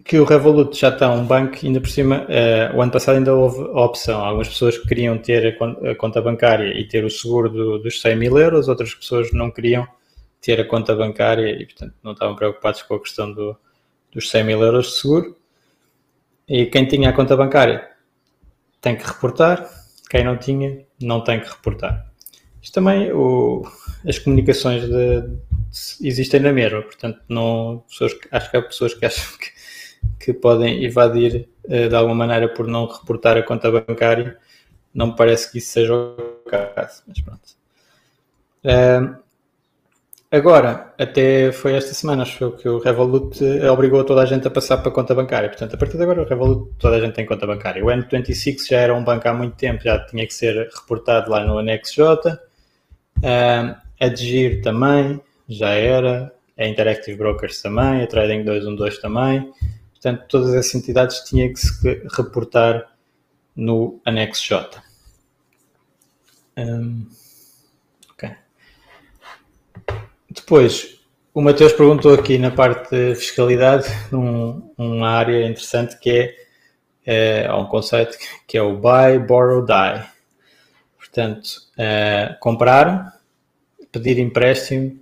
que o Revolut já está um banco, ainda por cima, uh, o ano passado ainda houve a opção. Algumas pessoas queriam ter a conta bancária e ter o seguro do, dos 100 mil euros, outras pessoas não queriam ter a conta bancária e, portanto, não estavam preocupados com a questão do, dos 100 mil euros de seguro. E quem tinha a conta bancária tem que reportar, quem não tinha, não tem que reportar. Isto também, o, as comunicações de, de, existem na mesma, portanto, não, pessoas, acho que há pessoas que acham que, que podem evadir uh, de alguma maneira por não reportar a conta bancária. Não me parece que isso seja o caso, mas pronto. Uh, agora, até foi esta semana, acho que o Revolut eh, obrigou toda a gente a passar para a conta bancária. Portanto, a partir de agora, o Revolut, toda a gente tem conta bancária. O N26 já era um banco há muito tempo, já tinha que ser reportado lá no anexo J. Uh, a Digir também, já era. A Interactive Brokers também, a Trading 212 também. Portanto, todas essas entidades tinham que se reportar no anexo J. Um, ok. Depois, o Mateus perguntou aqui na parte de fiscalidade um, uma área interessante que é, é um conceito que é o buy, borrow, die. Portanto, uh, comprar, pedir empréstimo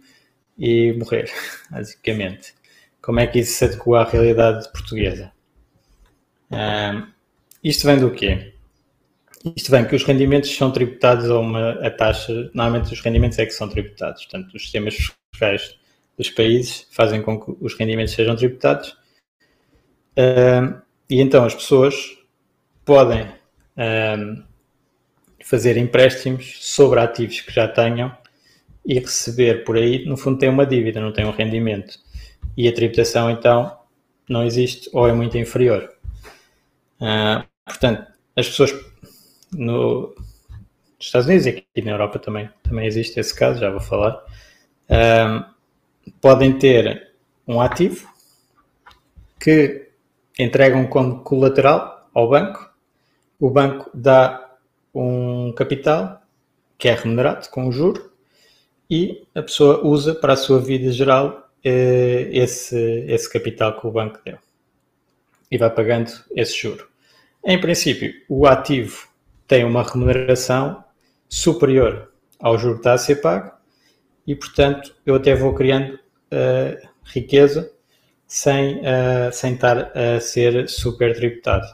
e morrer, basicamente. Como é que isso se adequa à realidade portuguesa? Uh, isto vem do quê? Isto vem que os rendimentos são tributados a uma a taxa, normalmente os rendimentos é que são tributados, portanto, os sistemas fiscais dos países fazem com que os rendimentos sejam tributados. Uh, e então as pessoas podem uh, fazer empréstimos sobre ativos que já tenham e receber por aí, no fundo, tem uma dívida, não tem um rendimento. E a tributação, então, não existe ou é muito inferior. Uh, portanto, as pessoas no, nos Estados Unidos e aqui na Europa também, também existe esse caso, já vou falar, uh, podem ter um ativo que entregam como colateral ao banco, o banco dá um capital que é remunerado com o juro e a pessoa usa para a sua vida geral eh, esse, esse capital que o banco deu e vai pagando esse juro. Em princípio, o ativo tem uma remuneração superior ao juro que está a ser pago e, portanto, eu até vou criando uh, riqueza sem, uh, sem estar a ser super tributado.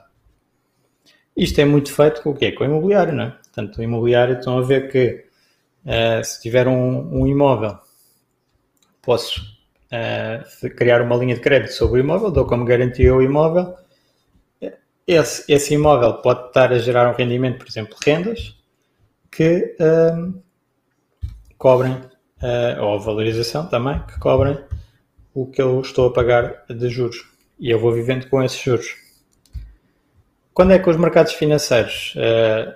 Isto é muito feito com o quê? Com o imobiliário, não é? Portanto, o imobiliário estão a ver que uh, se tiver um, um imóvel, posso uh, criar uma linha de crédito sobre o imóvel, dou como garantia o imóvel. Esse, esse imóvel pode estar a gerar um rendimento, por exemplo, rendas, que uh, cobrem, ou a valorização também, que cobrem o que eu estou a pagar de juros. E eu vou vivendo com esses juros. Quando é que os mercados financeiros uh,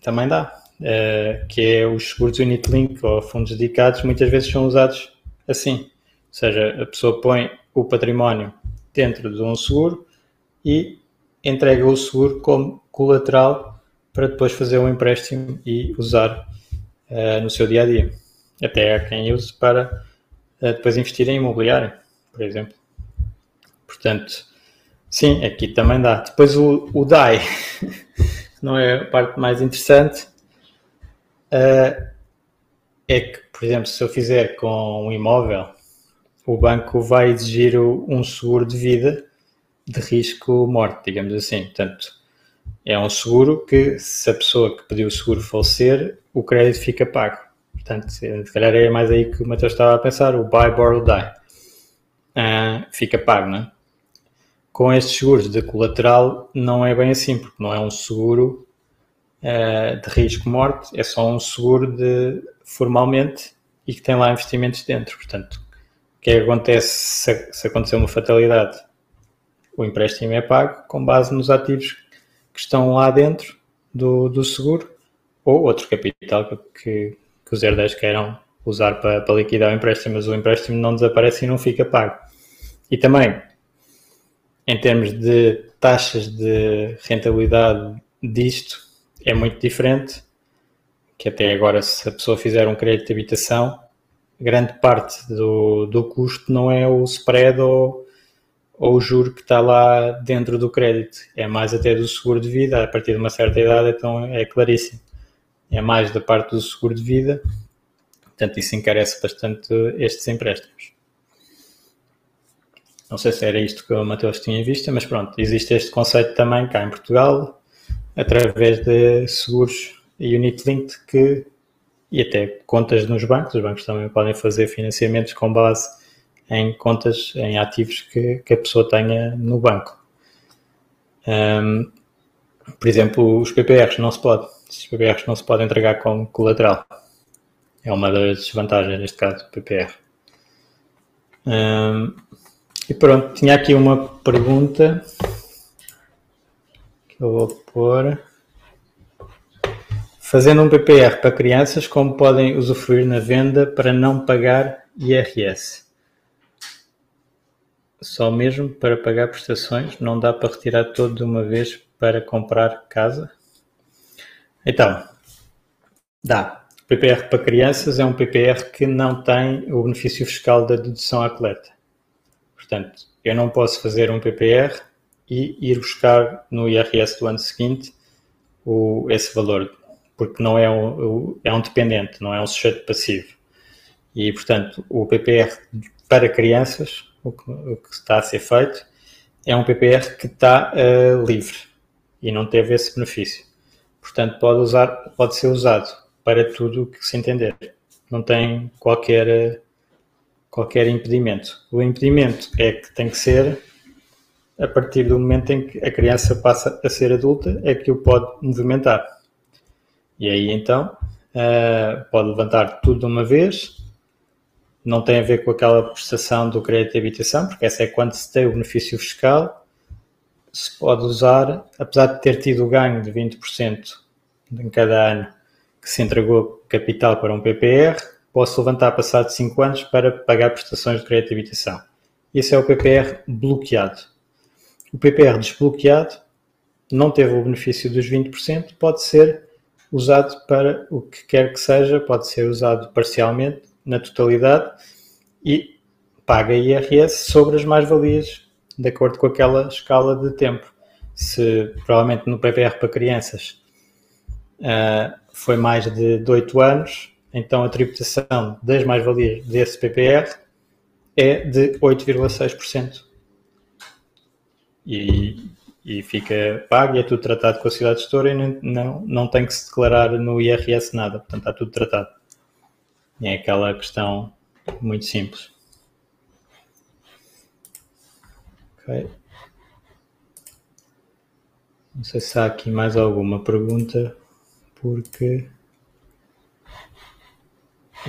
também dá? Uh, que é os seguros unit link ou fundos dedicados, muitas vezes são usados assim. seja, a pessoa põe o património dentro de um seguro e entrega o seguro como colateral para depois fazer um empréstimo e usar uh, no seu dia a dia. Até há quem use para uh, depois investir em imobiliário, por exemplo. Portanto, sim, aqui também dá. Depois o, o DAI, não é a parte mais interessante, é que, por exemplo, se eu fizer com um imóvel, o banco vai exigir um seguro de vida de risco morte, digamos assim. Portanto, é um seguro que, se a pessoa que pediu o seguro falecer, o crédito fica pago. Portanto, se calhar é mais aí que o Matheus estava a pensar, o buy, borrow, die. Uh, fica pago, não é? Com estes seguros de colateral não é bem assim, porque não é um seguro uh, de risco morte, é só um seguro de formalmente e que tem lá investimentos dentro. Portanto, o que é que acontece se, se acontecer uma fatalidade? O empréstimo é pago com base nos ativos que estão lá dentro do, do seguro ou outro capital que, que os herdeiros queiram usar para, para liquidar o empréstimo, mas o empréstimo não desaparece e não fica pago. E também, em termos de taxas de rentabilidade disto, é muito diferente, que até agora se a pessoa fizer um crédito de habitação, grande parte do, do custo não é o spread ou ou o juro que está lá dentro do crédito. É mais até do seguro de vida, a partir de uma certa idade, então é claríssimo. É mais da parte do seguro de vida, portanto, isso encarece bastante estes empréstimos. Não sei se era isto que o Mateus tinha em vista, mas pronto, existe este conceito também cá em Portugal, através de seguros unit linked que, e até contas nos bancos, os bancos também podem fazer financiamentos com base em contas, em ativos que, que a pessoa tenha no banco. Um, por exemplo, os PPRs não se pode. Os PPRs não se podem entregar como colateral. É uma das desvantagens neste caso, PPR. Um, e pronto, tinha aqui uma pergunta eu vou pôr. Fazendo um PPR para crianças, como podem usufruir na venda para não pagar IRS? Só mesmo para pagar prestações? Não dá para retirar todo de uma vez para comprar casa? Então, dá. PPR para crianças é um PPR que não tem o benefício fiscal da dedução atleta. Portanto, eu não posso fazer um PPR e ir buscar no IRS do ano seguinte o, esse valor, porque não é um, é um dependente, não é um sujeito passivo. E, portanto, o PPR para crianças o que, o que está a ser feito, é um PPR que está uh, livre e não teve esse benefício. Portanto, pode, usar, pode ser usado para tudo o que se entender. Não tem qualquer, qualquer impedimento. O impedimento é que tem que ser a partir do momento em que a criança passa a ser adulta, é que o pode movimentar. E aí então uh, pode levantar tudo de uma vez não tem a ver com aquela prestação do crédito de habitação, porque essa é quando se tem o benefício fiscal, se pode usar, apesar de ter tido o ganho de 20% em cada ano que se entregou capital para um PPR, posso levantar passado 5 anos para pagar prestações de crédito de habitação. Esse é o PPR bloqueado. O PPR desbloqueado não teve o benefício dos 20%, pode ser usado para o que quer que seja, pode ser usado parcialmente na totalidade e paga IRS sobre as mais-valias, de acordo com aquela escala de tempo. Se provavelmente no PPR para crianças uh, foi mais de, de 8 anos, então a tributação das mais-valias desse PPR é de 8,6%. E, e fica pago e é tudo tratado com a cidade gestora e não, não, não tem que se declarar no IRS nada, portanto está tudo tratado. É aquela questão muito simples. Ok. Não sei se há aqui mais alguma pergunta, porque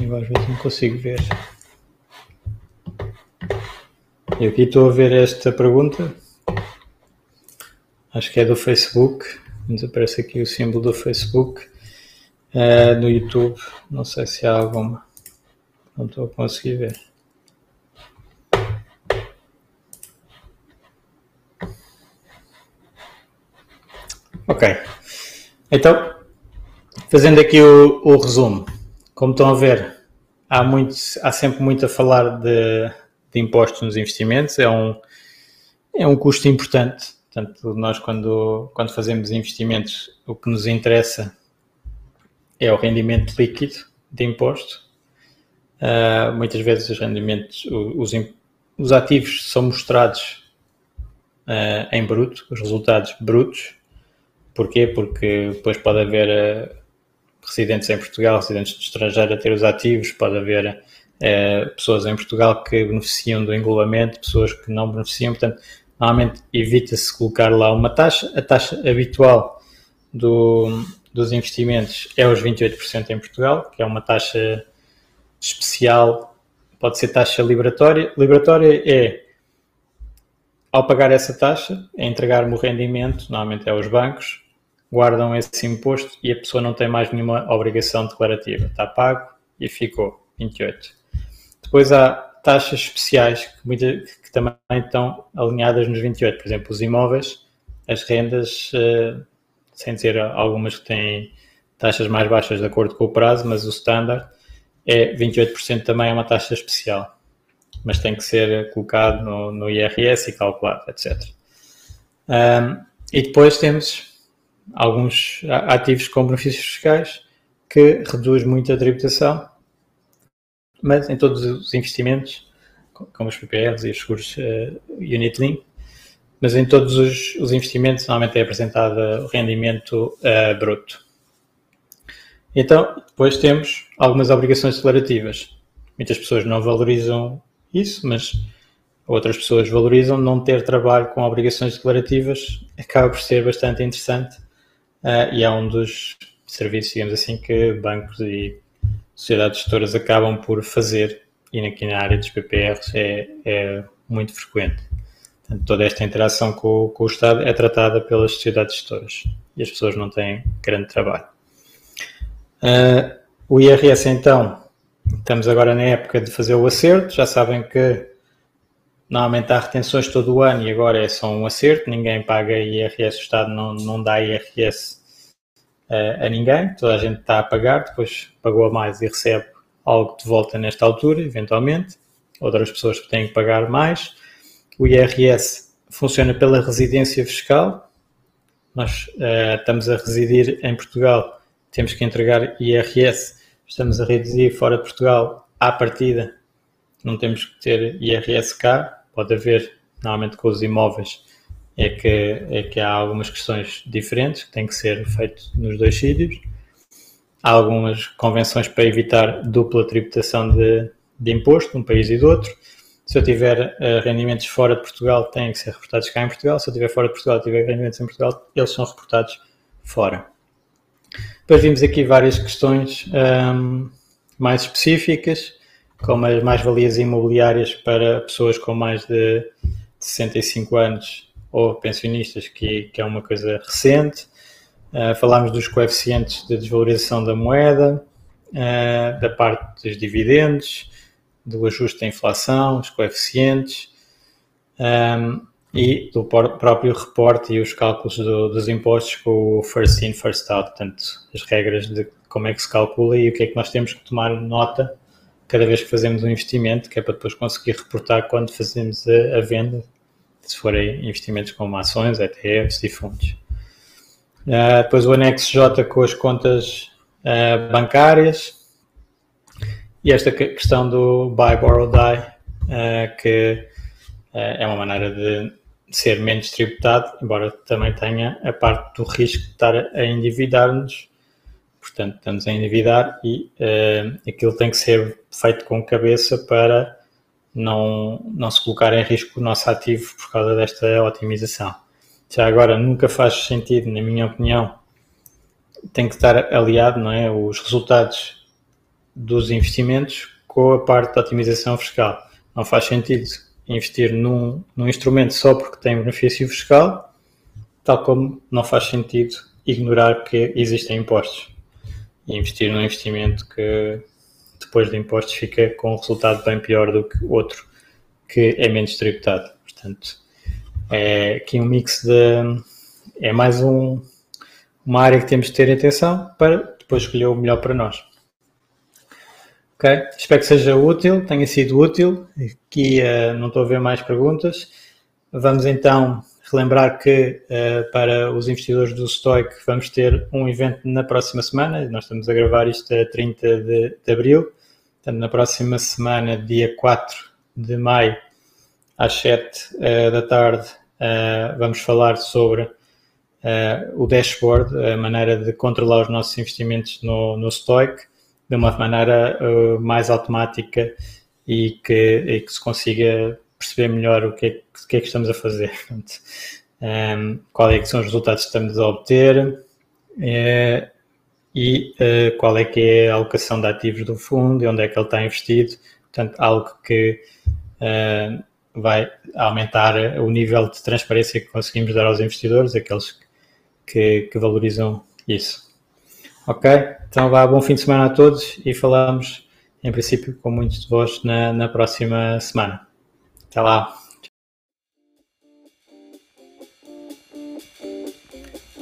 eu às vezes não consigo ver. Eu aqui estou a ver esta pergunta acho que é do Facebook, nos aparece aqui o símbolo do Facebook. É, no YouTube, não sei se há alguma, não estou a conseguir ver. Ok, então, fazendo aqui o, o resumo, como estão a ver, há, muito, há sempre muito a falar de, de impostos nos investimentos, é um, é um custo importante. Portanto, nós quando, quando fazemos investimentos, o que nos interessa é o rendimento líquido de imposto. Uh, muitas vezes os rendimentos, os, os ativos são mostrados uh, em bruto, os resultados brutos. Porquê? Porque depois pode haver uh, residentes em Portugal, residentes do estrangeiro a ter os ativos, pode haver pessoas em Portugal que beneficiam do englobamento, pessoas que não beneficiam. Portanto, normalmente evita-se colocar lá uma taxa. A taxa habitual do, dos investimentos é os 28% em Portugal, que é uma taxa especial, pode ser taxa liberatória. Liberatória é, ao pagar essa taxa, é entregar-me o rendimento, normalmente é aos bancos, guardam esse imposto e a pessoa não tem mais nenhuma obrigação declarativa. Está pago e ficou 28. Depois há taxas especiais que, muita, que também estão alinhadas nos 28. Por exemplo, os imóveis, as rendas, uh, sem dizer algumas que têm taxas mais baixas de acordo com o prazo, mas o standard é 28% também é uma taxa especial. Mas tem que ser colocado no, no IRS e calculado, etc. Um, e depois temos alguns ativos com benefícios fiscais que reduz muito a tributação, mas em todos os investimentos, como os PPRs e os seguros uh, Unit Link, mas em todos os, os investimentos normalmente é apresentado o rendimento uh, bruto. Então, depois temos algumas obrigações declarativas. Muitas pessoas não valorizam isso, mas outras pessoas valorizam não ter trabalho com obrigações declarativas, acaba por ser bastante interessante uh, e é um dos serviços, digamos assim, que bancos e sociedades gestoras acabam por fazer e aqui na área dos PPRs é, é muito frequente. Portanto, toda esta interação com, com, o Estado é tratada pelas sociedades gestoras e as pessoas não têm grande trabalho. Uh, o IRS, então, estamos agora na época de fazer o acerto. Já sabem que normalmente há retenções todo o ano e agora é só um acerto. Ninguém paga IRS, o Estado não, não dá IRS a ninguém. Toda a gente está a pagar, depois pagou a mais e recebe algo de volta nesta altura, eventualmente. Outras pessoas têm que pagar mais o IRS funciona pela residência fiscal. Nós uh, estamos a residir em Portugal, temos que entregar IRS. Estamos a residir fora de Portugal, à partida, não temos que ter IRS cá. Pode haver, normalmente com os imóveis, é que, é que há algumas questões diferentes que têm que ser feitas nos dois sítios. Há algumas convenções para evitar dupla tributação de, de imposto, de um país e do outro se eu tiver uh, rendimentos fora de Portugal, têm que ser reportados cá em Portugal. Se eu tiver fora de Portugal e tiver rendimentos em Portugal, eles são reportados fora. Depois vimos aqui várias questões um, ehm, mais específicas, como as mais-valias imobiliárias para pessoas com mais de 65 anos ou pensionistas, que, que é uma coisa recente. Uh, falámos dos coeficientes de desvalorização da moeda, uh, da parte dos dividendos, do ajuste da inflação, os coeficientes um, e do próprio reporte e os cálculos do, dos impostos com o first in, first out, portanto, as regras de como é que se calcula e o que é que nós temos que tomar nota cada vez que fazemos um investimento, que é para depois conseguir reportar quando fazemos a, a venda, se forem investimentos como ações, ETFs e fundos. Uh, depois o anexo J com as contas uh, bancárias, e esta questão do buy, borrow, die, uh, que é uma maneira de ser menos tributado, embora também tenha a parte do risco de estar a endividar-nos. Portanto, estamos a endividar e aquilo tem que ser feito com cabeça para não, não se colocar em risco o nosso ativo por causa desta otimização. Já agora, nunca faz sentido, na minha opinião, tem que estar aliado, não é? Os resultados dos investimentos com a parte da otimização fiscal. Não faz sentido investir num, num instrumento só porque tem benefício fiscal, tal como não faz sentido ignorar que existem impostos e investir num investimento que depois de impostos fica com um resultado bem pior do que outro que é menos tributado. Portanto, é aqui um mix de. É mais um, uma área que temos de ter atenção para depois escolher o melhor para nós. Ok? Espero que seja útil, tenha sido útil. Aqui uh, não estou a ver mais perguntas. Vamos então relembrar que uh, para os investidores do Stoic vamos ter um evento na próxima semana. Nós estamos a gravar isto a 30 de, de abril. Portanto, na próxima semana, dia 4 de maio, às 7 uh, eh, da tarde, vamos falar sobre o dashboard, a maneira de controlar os nossos investimentos no, no Stoic de uma maneira uh, mais automática e que, e que, se consiga perceber melhor o que é, o que, é que estamos a fazer. Portanto, um, qual é que são os resultados que estamos a obter e uh, qual é que é a alocação de ativos do fundo e onde é que ele está investido. Portanto, algo que uh, vai aumentar o nível de transparência que conseguimos dar aos investidores, aqueles que, que valorizam isso. Ok? Então vá, bom fim de semana a todos e falamos, em princípio, com muitos de vós na, na próxima semana. Até lá.